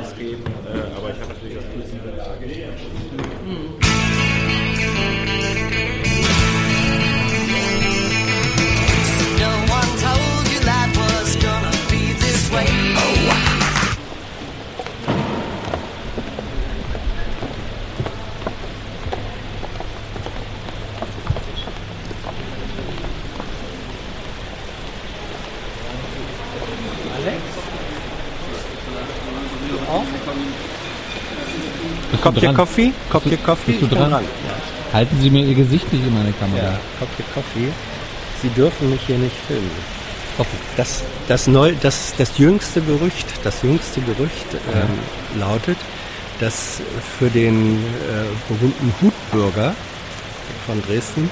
ausgeben. Äh, aber ich habe natürlich das positive Lage. Du hier dran? Coffee? Kommt hier Coffee? Bist du bin dran? Halten Sie mir Ihr Gesicht nicht in meine Kamera. Ja, Kommt hier Coffee? Sie dürfen mich hier nicht filmen. Coffee. Das, das, neu, das, das jüngste Gerücht, das jüngste Gerücht ähm, lautet, dass für den äh, berühmten Hutbürger von Dresden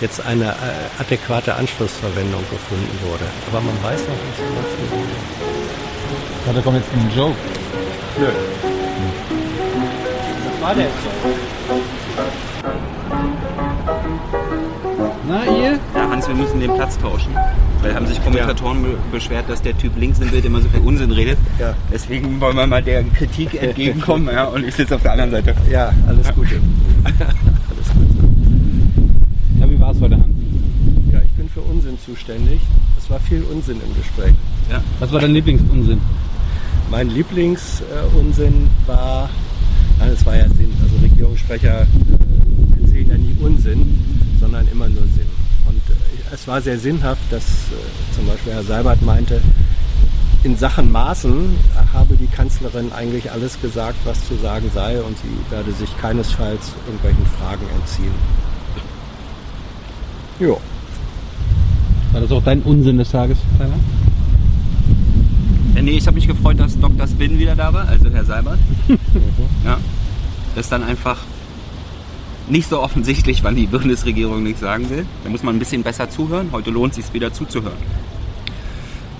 jetzt eine äh, adäquate Anschlussverwendung gefunden wurde. Aber man weiß noch nicht so ganz genau. Da kommt jetzt ein Joke. Nö. War der? Na, ihr? Ja, Hans, wir müssen den Platz tauschen. Weil haben sich Kommentatoren be- beschwert, dass der Typ links im Bild immer so viel Unsinn redet. Ja. Deswegen wollen wir mal der Kritik entgegenkommen. ja, und ich sitze auf der anderen Seite. Ja, alles Gute. alles Gute. Ja, wie war es heute, Hans? Ja, ich bin für Unsinn zuständig. Es war viel Unsinn im Gespräch. Was war dein Lieblingsunsinn? Mein Lieblingsunsinn war, es war ja Sinn. Also Regierungssprecher äh, erzählen ja nie Unsinn, sondern immer nur Sinn. Und äh, es war sehr sinnhaft, dass äh, zum Beispiel Herr Seibert meinte, in Sachen Maßen habe die Kanzlerin eigentlich alles gesagt, was zu sagen sei und sie werde sich keinesfalls irgendwelchen Fragen entziehen. Jo. War das auch dein Unsinn des Tages, Tyler? Äh, nee, ich habe mich gefreut, dass Dr. Spin wieder da war, also Herr Seibert. Ja. Das ist dann einfach nicht so offensichtlich, wann die Bundesregierung nichts sagen will. Da muss man ein bisschen besser zuhören. Heute lohnt es sich wieder zuzuhören.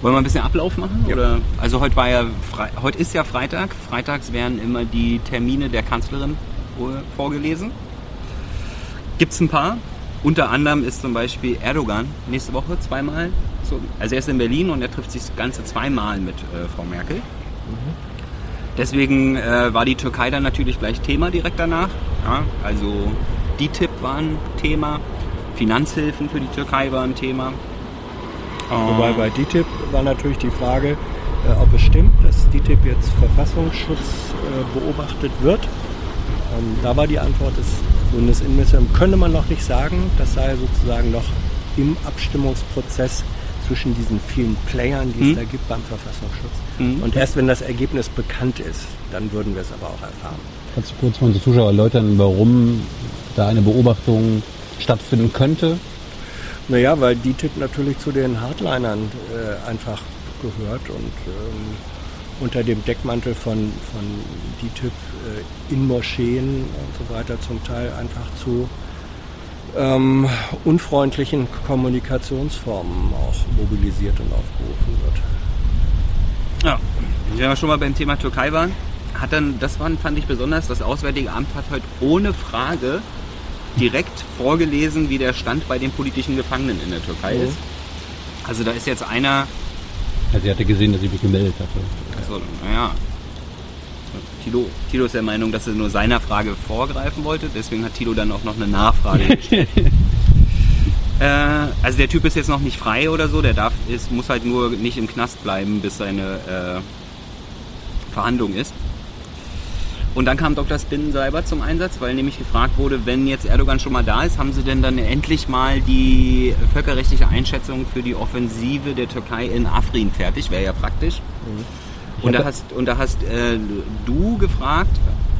Wollen wir ein bisschen Ablauf machen? Ja. Oder? Also heute war ja Fre heute ist ja Freitag. Freitags werden immer die Termine der Kanzlerin wohl vorgelesen. Gibt es ein paar. Unter anderem ist zum Beispiel Erdogan nächste Woche zweimal. So, also er ist in Berlin und er trifft sich das Ganze zweimal mit äh, Frau Merkel. Deswegen äh, war die Türkei dann natürlich gleich Thema direkt danach. Ja, also DTIP war ein Thema, Finanzhilfen für die Türkei war ein Thema. Wobei bei DTIP war natürlich die Frage, äh, ob es stimmt, dass DTIP jetzt Verfassungsschutz äh, beobachtet wird. Ähm, da war die Antwort des Bundesinnenministeriums, könne man noch nicht sagen. Das sei sozusagen noch im Abstimmungsprozess zwischen diesen vielen Playern, die es Hm. da gibt beim Verfassungsschutz. Hm. Und erst wenn das Ergebnis bekannt ist, dann würden wir es aber auch erfahren. Kannst du kurz für unsere Zuschauer erläutern, warum da eine Beobachtung stattfinden könnte? Naja, weil DTIP natürlich zu den Hardlinern äh, einfach gehört und ähm, unter dem Deckmantel von, von DTIP äh, in Moscheen und so weiter zum Teil einfach zu ähm, unfreundlichen Kommunikationsformen auch mobilisiert und aufgerufen wird. Ja, wenn wir schon mal beim Thema Türkei waren, hat dann, das war, fand ich besonders, das Auswärtige Amt hat heute ohne Frage direkt vorgelesen, wie der Stand bei den politischen Gefangenen in der Türkei Mhm. ist. Also da ist jetzt einer, Also, sie hatte gesehen, dass ich mich gemeldet hatte. also naja, Tilo, Tilo ist der Meinung, dass er nur seiner Frage vorgreifen wollte, deswegen hat Tilo dann auch noch eine Nachfrage gestellt. äh, also der Typ ist jetzt noch nicht frei oder so, der darf, ist, muss halt nur nicht im Knast bleiben, bis seine äh, Verhandlung ist. Und dann kam Dr. Spinnenseiber zum Einsatz, weil nämlich gefragt wurde, wenn jetzt Erdogan schon mal da ist, haben sie denn dann endlich mal die völkerrechtliche Einschätzung für die Offensive der Türkei in Afrin fertig? Wäre ja praktisch. Und da hast, und da hast äh, du gefragt,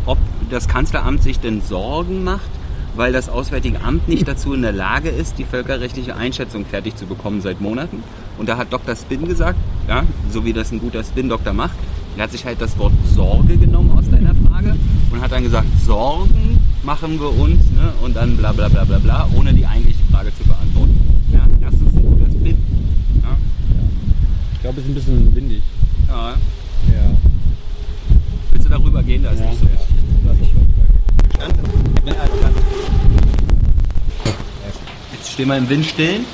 ob das Kanzleramt sich denn Sorgen macht, weil das Auswärtige Amt nicht dazu in der Lage ist, die völkerrechtliche Einschätzung fertig zu bekommen seit Monaten. Und da hat Dr. Spin gesagt, ja, so wie das ein guter Spin-Doktor macht, er hat sich halt das Wort Sorge genommen aus deiner Frage und hat dann gesagt, Sorgen machen wir uns ne? und dann bla bla bla bla bla, ohne die eigentliche Frage zu beantworten. Ja, das ist ein guter Spin. Ja, Ich glaube, es ist ein bisschen windig. ja. Ja. Willst du darüber gehen? Da ist nicht so. Jetzt stehen wir im Windstillen.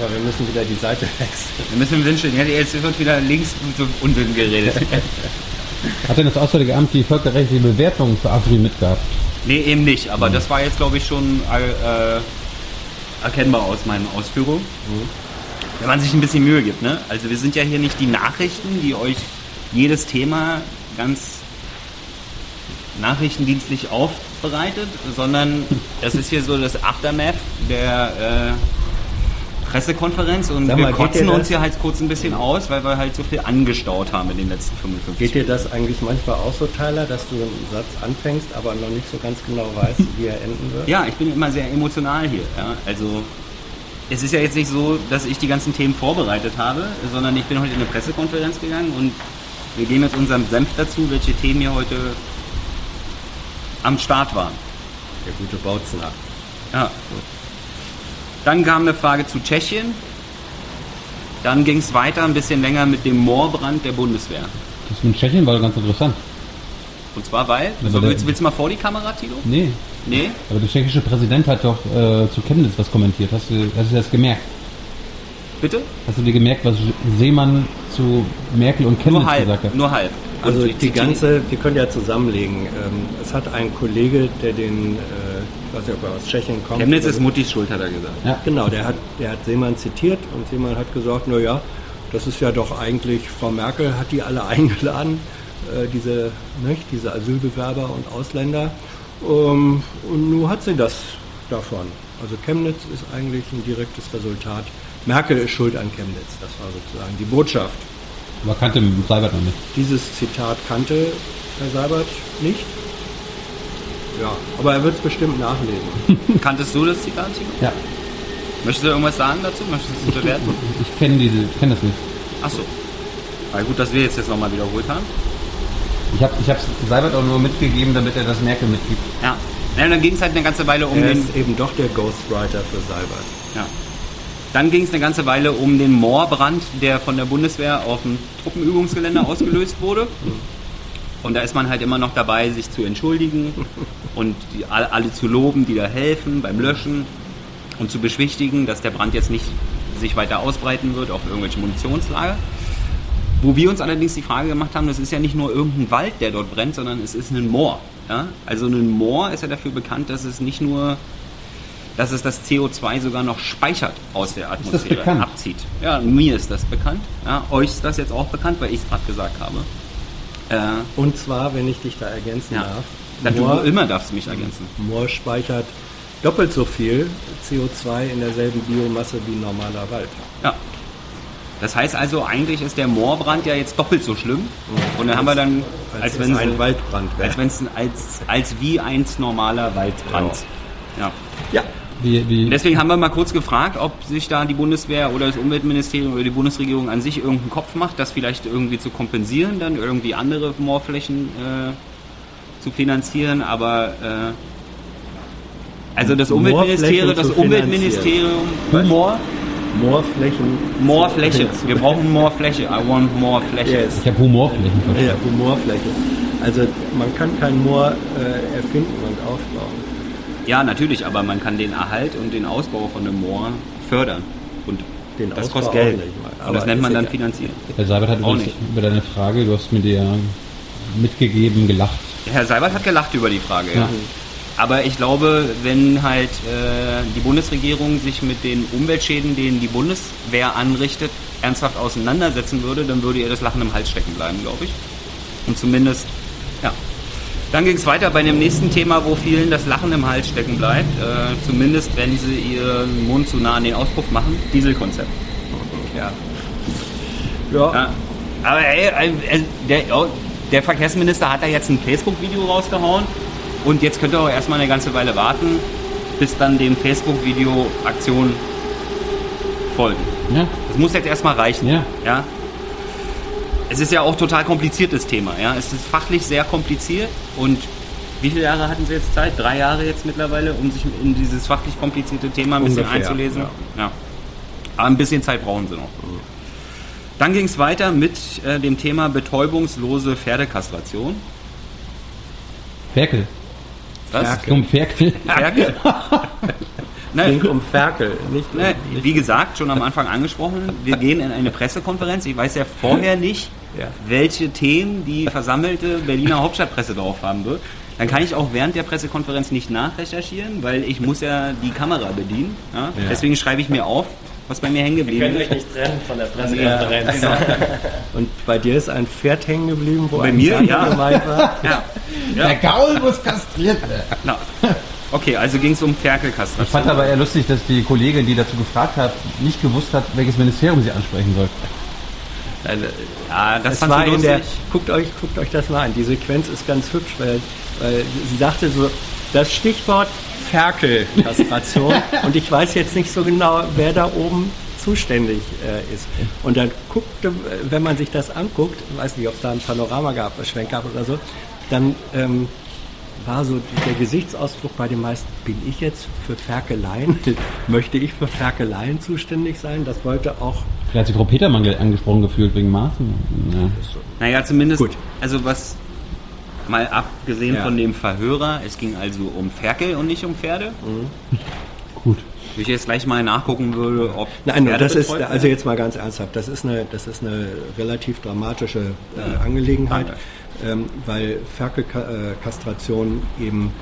Aber wir müssen wieder die Seite wechseln. Wir müssen wünschen, ja, jetzt wird wieder links Unsinn geredet. Hat denn das Auswärtige Amt die völkerrechtliche Bewertung für Afri mitgehabt? nee, eben nicht, aber das war jetzt, glaube ich, schon äh, erkennbar aus meinen Ausführungen. Wenn man sich ein bisschen Mühe gibt, ne? Also wir sind ja hier nicht die Nachrichten, die euch jedes Thema ganz nachrichtendienstlich aufbereitet, sondern das ist hier so das Aftermath der äh, Pressekonferenz und wir mal, geht kotzen uns hier halt kurz ein bisschen aus, weil wir halt so viel angestaut haben in den letzten 55 Geht dir das eigentlich manchmal auch so, Tyler, dass du einen Satz anfängst, aber noch nicht so ganz genau weißt, wie er enden wird? Ja, ich bin immer sehr emotional hier. Ja? Also es ist ja jetzt nicht so, dass ich die ganzen Themen vorbereitet habe, sondern ich bin heute in eine Pressekonferenz gegangen und wir geben jetzt unserem Senf dazu, welche Themen hier heute am Start waren. Der gute Bautzner. Ja. Dann kam eine Frage zu Tschechien. Dann ging es weiter ein bisschen länger mit dem Moorbrand der Bundeswehr. Das mit Tschechien war ganz interessant. Und zwar weil, Aber so, der- willst, willst du mal vor die Kamera, Tilo? Nee, Nee? aber der tschechische Präsident hat doch äh, zu Chemnitz was kommentiert. Hast du, hast du das gemerkt? Bitte? Hast du dir gemerkt, was Seemann zu Merkel und Chemnitz Nur halb. gesagt hat? Nur halb. Also Und die zitiere- ganze, wir können ja zusammenlegen. Ähm, es hat ein Kollege, der den, äh, ich weiß nicht, ob er aus Tschechien kommt. Chemnitz ist Muttis Schuld, hat er gesagt. Ja. Genau, der hat, der hat Seemann zitiert und Seemann hat gesagt, na ja, das ist ja doch eigentlich, Frau Merkel hat die alle eingeladen, äh, diese, nicht, diese Asylbewerber und Ausländer. Ähm, und nun hat sie das davon. Also Chemnitz ist eigentlich ein direktes Resultat. Merkel ist schuld an Chemnitz, das war sozusagen die Botschaft. Aber kannte Seibert noch nicht. Dieses Zitat kannte Herr Seibert nicht. Ja, aber er wird es bestimmt nachlesen. Kanntest du das Zitat? Ja, Möchtest du irgendwas sagen dazu? Möchtest du es bewerten? ich kenne diese, ich kenne das nicht. Achso. Na gut, dass wir jetzt, jetzt nochmal wiederholt haben. Ich habe ich hab's Seibert auch nur mitgegeben, damit er das Merkel mitgibt. Ja. ja dann ging es halt eine ganze Weile um Er den. ist eben doch der Ghostwriter für Seibert. Ja. Dann ging es eine ganze Weile um den Moorbrand, der von der Bundeswehr auf dem Truppenübungsgelände ausgelöst wurde. Und da ist man halt immer noch dabei, sich zu entschuldigen und die, alle, zu loben, die da helfen beim Löschen und zu beschwichtigen, dass der Brand jetzt nicht sich weiter ausbreiten wird auf irgendwelche Munitionslager. Wo wir uns allerdings die Frage gemacht haben, das ist ja nicht nur irgendein Wald, der dort brennt, sondern es ist ein Moor. Ja? Also ein Moor ist ja dafür bekannt, dass es nicht nur, dass es das CO2 sogar noch speichert aus der Atmosphäre, abzieht. Ja, mir ist das bekannt. Ja, euch ist das jetzt auch bekannt, weil ich es gerade gesagt habe. Äh, Und zwar, wenn ich dich da ergänzen ja. darf, Dann du Moor, immer darfst du mich ergänzen. Moor speichert doppelt so viel CO2 in derselben Biomasse wie normaler Wald. Ja. Das heißt also, eigentlich ist der Moorbrand ja jetzt doppelt so schlimm. Und dann haben wir dann, Als, als es wenn ein sie- Waldbrand wäre. als wenn es als, als wie eins normaler Waldbrand. Ja. Ja, Wie, wie, deswegen haben wir mal kurz gefragt, ob sich da die Bundeswehr oder das Umweltministerium oder die Bundesregierung an sich irgendeinen Kopf macht, das vielleicht irgendwie zu kompensieren, dann irgendwie andere Moorflächen äh, zu finanzieren. Aber äh, also das Umweltministerium, Moorflächen das Umweltministerium, Humor, Moorflächen. Moorfläche. Wir brauchen Moorfläche. I want more Fläche. Yes. ich habe Humorflächen verstanden. Ja, Humorfläche. Also man kann kein Moor äh, erfinden und aufbauen. Ja, natürlich, aber man kann den Erhalt und den Ausbau von einem Moor fördern. Und Den das Ausbau kostet Geld. mal. und Aber das nennt man dann finanzieren. Herr Seibert hat Auch nicht. über deine Frage, du hast mir die ja mitgegeben, gelacht. Herr Seibert hat gelacht über die Frage, ja. Ja. Aber ich glaube, wenn halt äh, die Bundesregierung sich mit den Umweltschäden, denen die Bundeswehr anrichtet, ernsthaft auseinandersetzen würde, dann würde ihr das Lachen im Hals stecken bleiben, glaube ich. Und zumindest. Dann ging es weiter bei dem nächsten Thema, wo vielen das Lachen im Hals stecken bleibt. Äh, zumindest, wenn sie ihren Mund zu nah an den Auspuff machen. Dieselkonzept. Ja. Ja, Ja. Aber ey, äh, äh, der, oh, der Verkehrsminister hat da jetzt ein Facebook-Video rausgehauen und jetzt könnt ihr auch erstmal eine ganze Weile warten, bis dann dem Facebook-Video Aktionen folgen. Ja, Das muss jetzt erstmal reichen. Ja. ja. Es ist ja auch total kompliziertes Thema. Ja? Es ist fachlich sehr kompliziert und wie viele Jahre hatten Sie jetzt Zeit? Drei Jahre jetzt mittlerweile, um sich in dieses fachlich komplizierte Thema ein bisschen Ungefähr, einzulesen? ja. ja. Aber ein bisschen Zeit brauchen Sie noch. Dann ging es weiter mit äh, dem Thema betäubungslose Pferdekastration. Ferkel. Was? Ferkel. Komm, Ferkel. Ferkel? Nein. ging um Ferkel, nicht, Ne, nicht wie gesagt, schon am Anfang angesprochen, wir gehen in eine Pressekonferenz. Ich weiß ja vorher nicht, Ja. welche Themen die versammelte Berliner Hauptstadtpresse drauf haben wird. Dann kann ich auch während der Pressekonferenz nicht nachrecherchieren, weil ich muss ja die Kamera bedienen. Ja? Deswegen schreibe ich mir auf, was bei mir hängen geblieben ist. nicht trennen von der Pressekonferenz. Und bei dir ist ein Pferd hängen geblieben, wo Bei ein mir, Sand ja. gemeint war. Ja. Der Gaul muss kastriert werden. Na. Okay, also ging es um Ich Ferkelkastration. fand aber eher lustig, dass die Kollegin, die dazu gefragt hat, nicht gewusst hat, welches Ministerium sie ansprechen soll. Eine, Ja, das fand war ich in der, lustig. guckt euch, guckt euch das mal an. Die Sequenz ist ganz hübsch, weil, weil sie sagte so, das Stichwort Ferkelkastration und ich weiß jetzt nicht so genau, wer da oben zuständig äh, ist. Und dann guckte, wenn man sich das anguckt, ich weiß nicht, ob es da ein Panorama gab, ein Schwenk gab oder so, dann ähm, war so der Gesichtsausdruck bei den meisten, bin ich jetzt für Ferkeleien, möchte ich für Ferkeleien zuständig sein? Das wollte auch Vielleicht hat sich Frau Petermann ge- angesprochen gefühlt wegen Maßen. Ja. Naja, zumindest, Gut. also was mal abgesehen Ja. von dem Verhörer, es ging also um Ferkel und nicht um Pferde. Gut. Wenn ich jetzt gleich mal nachgucken würde, ob Nein, Pferde das ist also jetzt mal ganz ernsthaft. Das ist eine, das ist eine relativ dramatische äh, Angelegenheit, ähm, weil Ferkelkastration eben,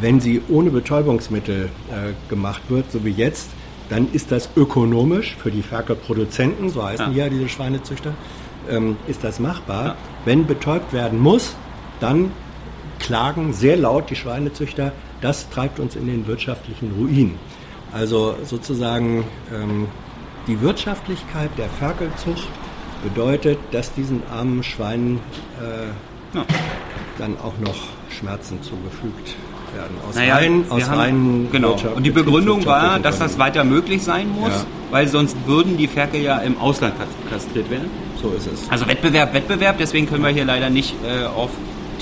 wenn sie ohne Betäubungsmittel äh, gemacht wird, so wie jetzt, dann ist das ökonomisch für die Ferkelproduzenten, so heißen Ja. ja diese Schweinezüchter, ähm, ist das machbar. Wenn betäubt werden muss, dann klagen sehr laut die Schweinezüchter, das treibt uns in den wirtschaftlichen Ruin. Also sozusagen ähm, die Wirtschaftlichkeit der Ferkelzucht bedeutet, dass diesen armen Schweinen äh, Ja. dann auch noch Schmerzen zugefügt werden. Aus Naja, rein, aus haben, rein genau. Wirtschaft- Und die Begründung war, dass das weiter möglich sein muss, Ja. weil sonst würden die Ferkel ja im Ausland kastriert werden. So ist es. Also Wettbewerb, Wettbewerb, deswegen können wir hier leider nicht äh, auf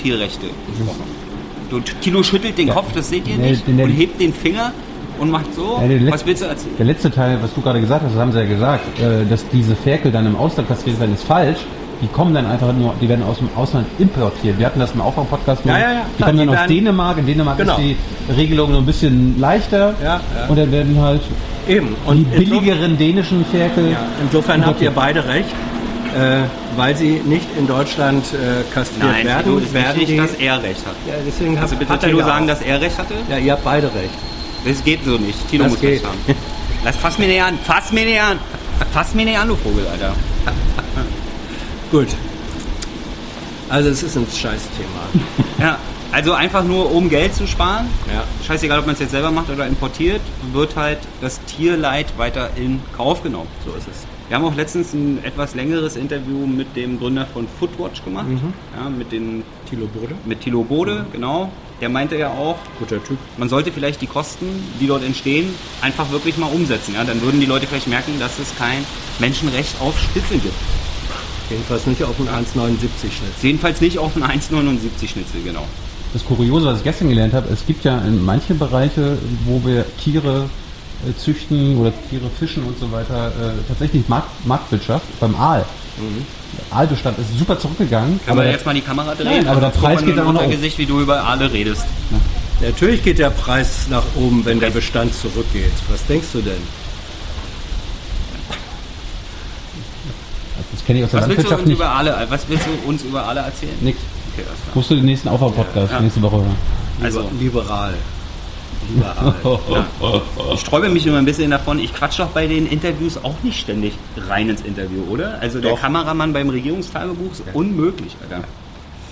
Tierrechte sprechen. Du, Tilo schüttelt den Kopf, das seht ihr Nee, nicht, und hebt den Finger und macht so. Ja, Was willst du erzählen? Der letzte Teil, was du gerade gesagt hast, das haben sie ja gesagt, äh, dass diese Ferkel dann im Ausland kastriert werden, ist falsch. Die kommen dann einfach nur, die werden aus dem Ausland importiert. Wir hatten das im Aufbau-Podcast. Ja, ja, ja, Die klar, kommen dann die aus werden- Dänemark. In Dänemark Genau. ist die Regelung noch ein bisschen leichter. Ja, ja. Und dann werden halt Eben. die Und insofern- billigeren dänischen Ferkel. Ja, insofern habt ihr beide recht, äh, weil sie nicht in Deutschland äh, kastriert Nein, werden. Ist werden wichtig, die, dass er recht hat. ja, deswegen Also bitte hat Tilo ja sagen, dass er recht hatte? Ja, ihr habt beide recht. Das geht so nicht. Tilo Das muss geht. recht haben. Lass, fass mir näher an, fass mir näher an. Fass mir näher an, du Vogel, Alter. Gut. Also es ist ein Scheißthema. Ja, also einfach nur um Geld zu sparen. Ja. Scheißegal, ob man es jetzt selber macht oder importiert, wird halt das Tierleid weiter in Kauf genommen. So ist es. Wir haben auch letztens ein etwas längeres Interview mit dem Gründer von Footwatch gemacht. Mhm. Ja, mit, den, Thilo Bode, mit Thilo Bode, genau. Der meinte ja auch, guter Typ. man sollte vielleicht die Kosten, die dort entstehen, einfach wirklich mal umsetzen. Ja? Dann würden die Leute vielleicht merken, dass es kein Menschenrecht auf Schnitzel gibt. Jedenfalls nicht auf einen 1,79 Schnitt. Jedenfalls nicht auf einen 1,79 Schnitzel, genau. Das Kuriose, was ich gestern gelernt habe, es gibt ja in manche Bereiche, wo wir Tiere äh, züchten oder Tiere fischen und so weiter, äh, tatsächlich Markt, Marktwirtschaft beim Aal. Der Aalbestand ist super zurückgegangen. Wir der- jetzt mal die Kamera drehen? Nein, aber der Preis geht nur auch hoch. Gesicht, wie du über alle redest. Natürlich geht der Preis nach oben, wenn der Bestand zurückgeht. Was denkst du denn? Das kenne ich aus der Was willst, du Landwirtschaft uns nicht. über alle, was willst du uns über alle erzählen? Nix. Okay. Musst du den nächsten Aufbau-Podcast Ja. nächste Woche hören. Also, Liberal. Liberal. ich sträube mich immer ein bisschen davon. Ich quatsch doch bei den Interviews auch nicht ständig rein ins Interview, oder? Also der Doch. Kameramann beim Regierungstagebuch ist unmöglich, Alter.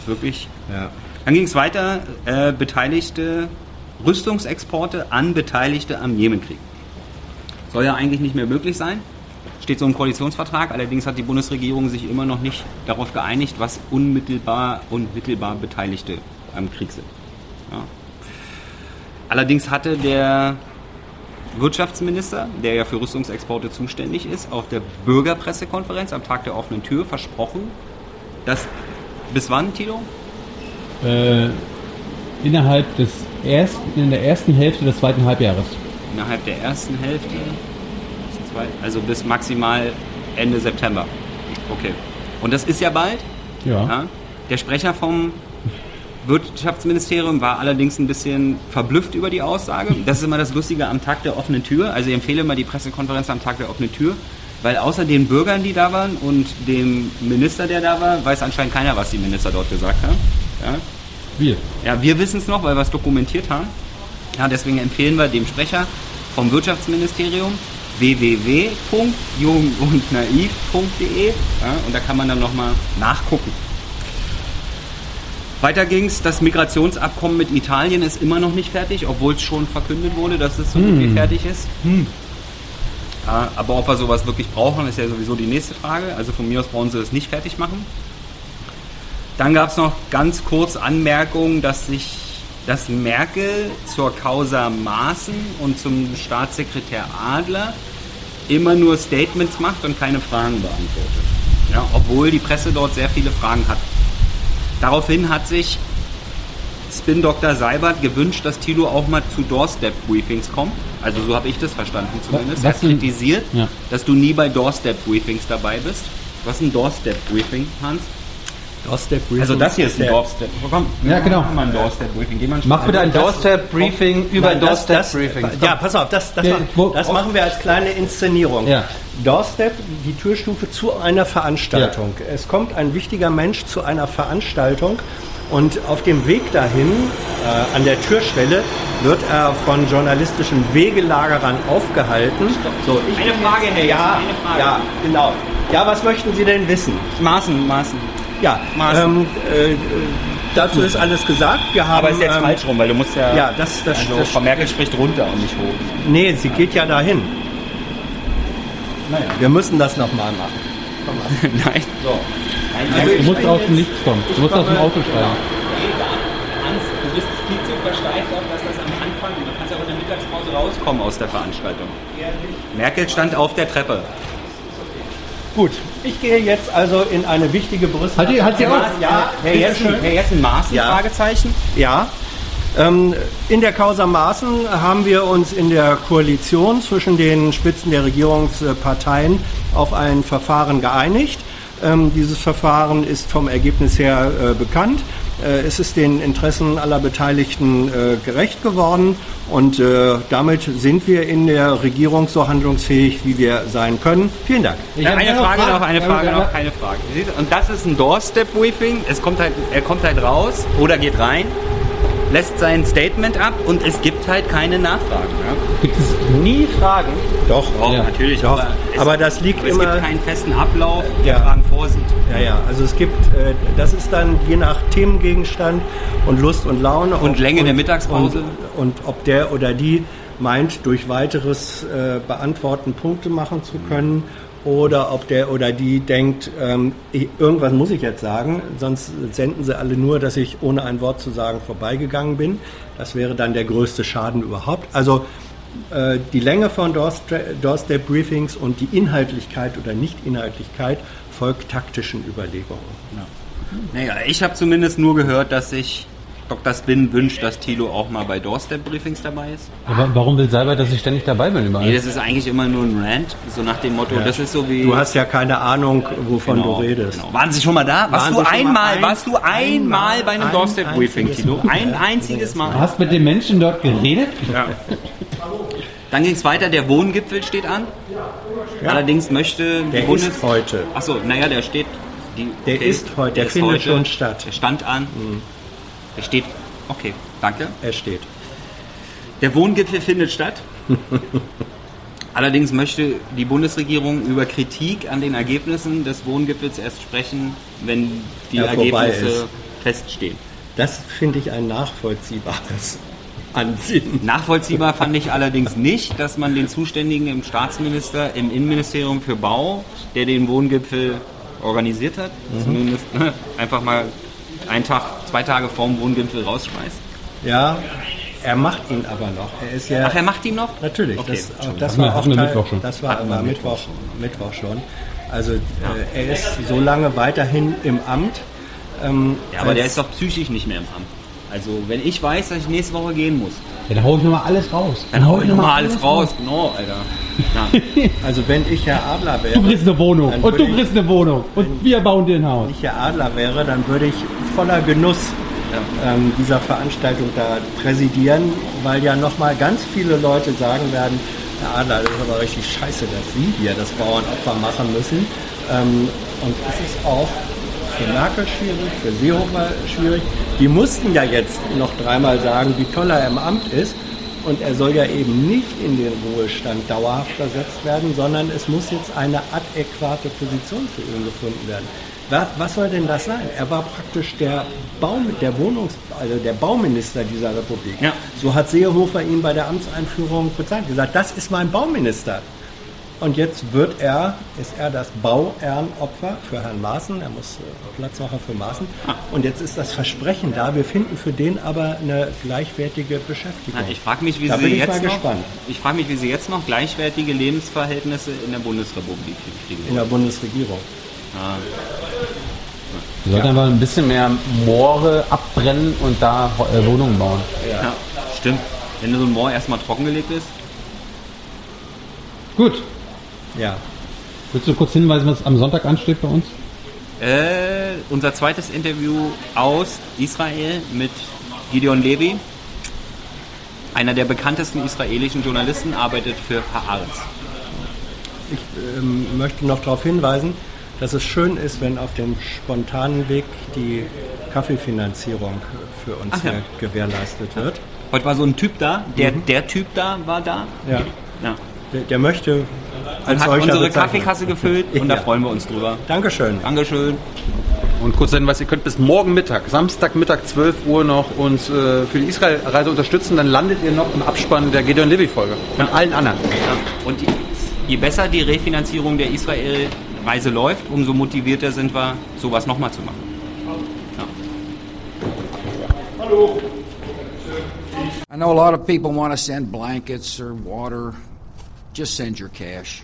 Wirklich. ja. Dann ging es weiter. Äh, Beteiligte Rüstungsexporte an Beteiligte am Jemenkrieg. Soll ja eigentlich nicht mehr möglich sein. Steht so im Koalitionsvertrag. Allerdings hat die Bundesregierung sich immer noch nicht darauf geeinigt, was unmittelbar und mittelbar Beteiligte am Krieg sind. Ja. Allerdings hatte der Wirtschaftsminister, der ja für Rüstungsexporte zuständig ist, auf der Bürgerpressekonferenz am Tag der offenen Tür versprochen, dass bis wann, Tilo? Äh, innerhalb des ersten, in der ersten Hälfte des zweiten Halbjahres. Innerhalb der ersten Hälfte, also bis maximal Ende September. Okay. Und das ist ja bald. Ja. Ja? Der Sprecher vom Wirtschaftsministerium war allerdings ein bisschen verblüfft über die Aussage. Das ist immer das Lustige am Tag der offenen Tür. Also ich empfehle immer die Pressekonferenz am Tag der offenen Tür, weil außer den Bürgern, die da waren und dem Minister, der da war, weiß anscheinend keiner, was die Minister dort gesagt haben. Ja, Wir. ja wir wissen es noch, weil wir es dokumentiert haben. Ja, deswegen empfehlen wir dem Sprecher vom Wirtschaftsministerium www.jungundnaiv.de ja, und da kann man dann nochmal nachgucken. Weiter ging's, das Migrationsabkommen mit Italien ist immer noch nicht fertig, obwohl es schon verkündet wurde, dass es so gut wie fertig ist. Ja, aber ob wir sowas wirklich brauchen, ist ja sowieso die nächste Frage. Also von mir aus brauchen sie das nicht fertig machen. Dann gab es noch ganz kurz Anmerkungen, dass sich dass Merkel zur Causa Maaßen und zum Staatssekretär Adler immer nur Statements macht und keine Fragen beantwortet. Ja, obwohl die Presse dort sehr viele Fragen hat. Daraufhin hat sich Spin Dr. Seibert gewünscht, dass Thilo auch mal zu Doorstep-Briefings kommt. Also so habe ich das verstanden zumindest. Was Er kritisiert, Ja. dass du nie bei Doorstep-Briefings dabei bist. Was ist ein Doorstep-Briefing, Hans? Doorstep Briefing Also das hier ist ein der- Doorstep. Komm, Ja, genau. Mach mal ein Doorstep-Briefing. Geh mal Mach bitte ein weiter. Doorstep-Briefing über Nein, das, das, Doorstep-Briefings. ja, pass auf, das, das, Der- ma- wo- das machen wir als kleine Inszenierung. Ja. Doorstep, die Türstufe zu einer Veranstaltung. Es kommt ein wichtiger Mensch zu einer Veranstaltung und auf dem Weg dahin, äh, an der Türschwelle, wird er von journalistischen Wegelagerern aufgehalten. So, ich Eine Frage, Herr Ja, eine Frage. ja, genau. Ja, was möchten Sie denn wissen? Maßen, Maßen. Ja, ähm, äh, dazu ist alles gesagt. Wir haben, Aber ist jetzt ähm, falsch rum, weil du musst ja... Ja, das, das, also das Frau Merkel spricht runter und nicht hoch. Nee, sie geht ja dahin. Naja. Wir müssen das nochmal machen. Nein. So. Du musst aus dem Nichts kommen. Du musst aus dem Auto steigen. Hans, du bist viel zu versteift auf, dass das am Anfang, du kannst ja auch in der Mittagspause rauskommen aus der Veranstaltung. Merkel stand auf der Treppe. Gut, ich gehe jetzt also in eine wichtige Brüste. Halt die, halt die auf. Ja, Herr Jessen, Herr Jessen Maaßen, Ja. Fragezeichen. Ja. Ähm, in der Causa Maaßen haben wir uns in der Koalition zwischen den Spitzen der Regierungsparteien auf ein Verfahren geeinigt. Ähm, dieses Verfahren ist vom Ergebnis her äh, bekannt. Äh, es ist den Interessen aller Beteiligten äh, gerecht geworden und äh, damit sind wir in der Regierung so handlungsfähig, wie wir sein können. Vielen Dank. Ich Ja, eine Frage noch, eine Frage noch, keine Frage. Und das ist ein Doorstep-Briefing. Es kommt halt, er kommt halt raus oder geht rein, lässt sein Statement ab und es gibt halt keine Nachfragen. Ja? Gibt es Nie Fragen. Doch, Doch, Ja. natürlich. Doch, aber, es, aber das liegt aber es immer- gibt keinen festen Ablauf, der Ja. Fragen vorsieht. Ja, ja, also es gibt, äh, das ist dann je nach Themengegenstand und Lust und Laune. Und Länge der Mittagspause. Und, und ob der oder die meint, durch weiteres äh, Beantworten Punkte machen zu können oder ob der oder die denkt, ähm, ich, irgendwas muss ich jetzt sagen, sonst senden sie alle nur, dass ich ohne ein Wort zu sagen vorbeigegangen bin. Das wäre dann der größte Schaden überhaupt. Also äh, die Länge von Doorstep Doorstep Briefings und die Inhaltlichkeit oder Nicht-Inhaltlichkeit folgt taktischen Überlegungen. Naja, ich habe zumindest nur gehört, dass sich Dr. Spin wünscht, dass Thilo auch mal bei Doorstep-Briefings dabei ist. Aber warum will Seibert, dass ich ständig dabei bin überall? Nee, das ist eigentlich immer nur ein Rant, so nach dem Motto, das ist so wie... Du hast ja keine Ahnung, wovon Genau, du redest. Genau. Waren Sie schon mal da? Warst du einmal, ein- warst du einmal einmal, bei einem ein Doorstep-Briefing, einziges Tilo? Mal. Ein Ja. einziges Du Mal. hast mit den Menschen dort geredet? Ja. Dann ging es weiter, der Wohngipfel steht an. Allerdings möchte die Der Bundes... ist heute. Achso, naja, der steht... Die, Der ist heute, der ist findet schon statt. Mhm. Der stand an. Der steht... Okay, danke. Er steht. Der Wohngipfel findet statt. Allerdings möchte die Bundesregierung über Kritik an den Ergebnissen des Wohngipfels erst sprechen, wenn die Er vorbei Ergebnisse feststehen. Das finde ich ein nachvollziehbares Ansinnen. Nachvollziehbar fand ich allerdings nicht, dass man den Zuständigen im Staatsminister, im Innenministerium für Bau, der den Wohngipfel organisiert hat, Mhm. zumindest ne, einfach mal einen Tag, zwei Tage vorm Wohngipfel rausschmeißt. Ja, er macht ihn aber noch. Er ist ja Ach, er macht ihn noch? natürlich. Okay, das, Entschuldigung. das Hatten war auch hatten Teil, Mittwoch schon. Das war aber Mittwoch, Mittwoch schon. Also äh, er ist so lange weiterhin im Amt. Ähm, Ja, aber der ist doch psychisch nicht mehr im Amt. Also, wenn ich weiß, dass ich nächste Woche gehen muss, Ja, dann hau ich nochmal alles raus. dann hau ich nochmal alles raus. Genau, Alter. Also wenn ich Herr Adler wäre, Du kriegst eine Wohnung dann und würde du ich- kriegst eine Wohnung und wir bauen dir ein Haus. wenn ich Herr Adler wäre, dann würde ich voller Genuss ähm, dieser Veranstaltung da präsidieren, weil ja nochmal ganz viele Leute sagen werden, Herr Adler, das ist aber richtig scheiße, dass Sie hier das Bauernopfer machen müssen. Ähm, und es ist auch für Merkel schwierig, für Seehofer schwierig. Die mussten ja jetzt noch dreimal sagen, wie toll er im Amt ist. Und er soll ja eben nicht in den Ruhestand dauerhaft versetzt werden, sondern es muss jetzt eine adäquate Position für ihn gefunden werden. Wa- Was soll denn das sein? Er war praktisch der Baum, der Wohnungs, also der Bauminister dieser Republik. Ja. So hat Seehofer ihn bei der Amtseinführung bezeichnet. Gesagt, das ist mein Bauminister. Und jetzt wird er, ist er das Bauernopfer für Herrn Maaßen. Er muss äh, Platz machen für Maaßen. Und jetzt ist das Versprechen da. Wir finden für den aber eine gleichwertige Beschäftigung. Na, ich frage mich, wie Da Sie bin ich jetzt mal noch, gespannt. ich frage mich, wie Sie jetzt noch gleichwertige Lebensverhältnisse in der Bundesrepublik kriegen. in der Bundesregierung. Ja. Wir sollten einfach ein bisschen mehr Moore abbrennen und da äh, Wohnungen bauen. Ja, stimmt. Wenn so ein Moor erstmal trockengelegt ist. Gut. Ja. Willst du kurz hinweisen, was am Sonntag ansteht bei uns? Äh, unser zweites Interview aus Israel mit Gideon Levi. Einer der bekanntesten israelischen Journalisten arbeitet für Haaretz. Ich ähm, möchte noch darauf hinweisen, dass es schön ist, wenn auf dem spontanen Weg die Kaffeefinanzierung für uns Ach ja. gewährleistet wird. Heute war so ein Typ da, der, der Typ da war da. Ja. Ja. Der, der möchte Und als hat solcher unsere. Kaffeekasse gefüllt und da Ja. freuen wir uns drüber. Dankeschön. Dankeschön. Und kurz Hinweis, ihr könnt bis morgen Mittag, Samstagmittag 12 Uhr noch uns äh, für die Israel-Reise unterstützen. Dann landet ihr noch im Abspann der Gideon Levy-Folge. Und allen anderen. Ja. Und je, je besser die Refinanzierung der Israel-Reise läuft, umso motivierter sind wir, sowas nochmal zu machen. I know a lot of people want to send blankets or water. Just send your cash.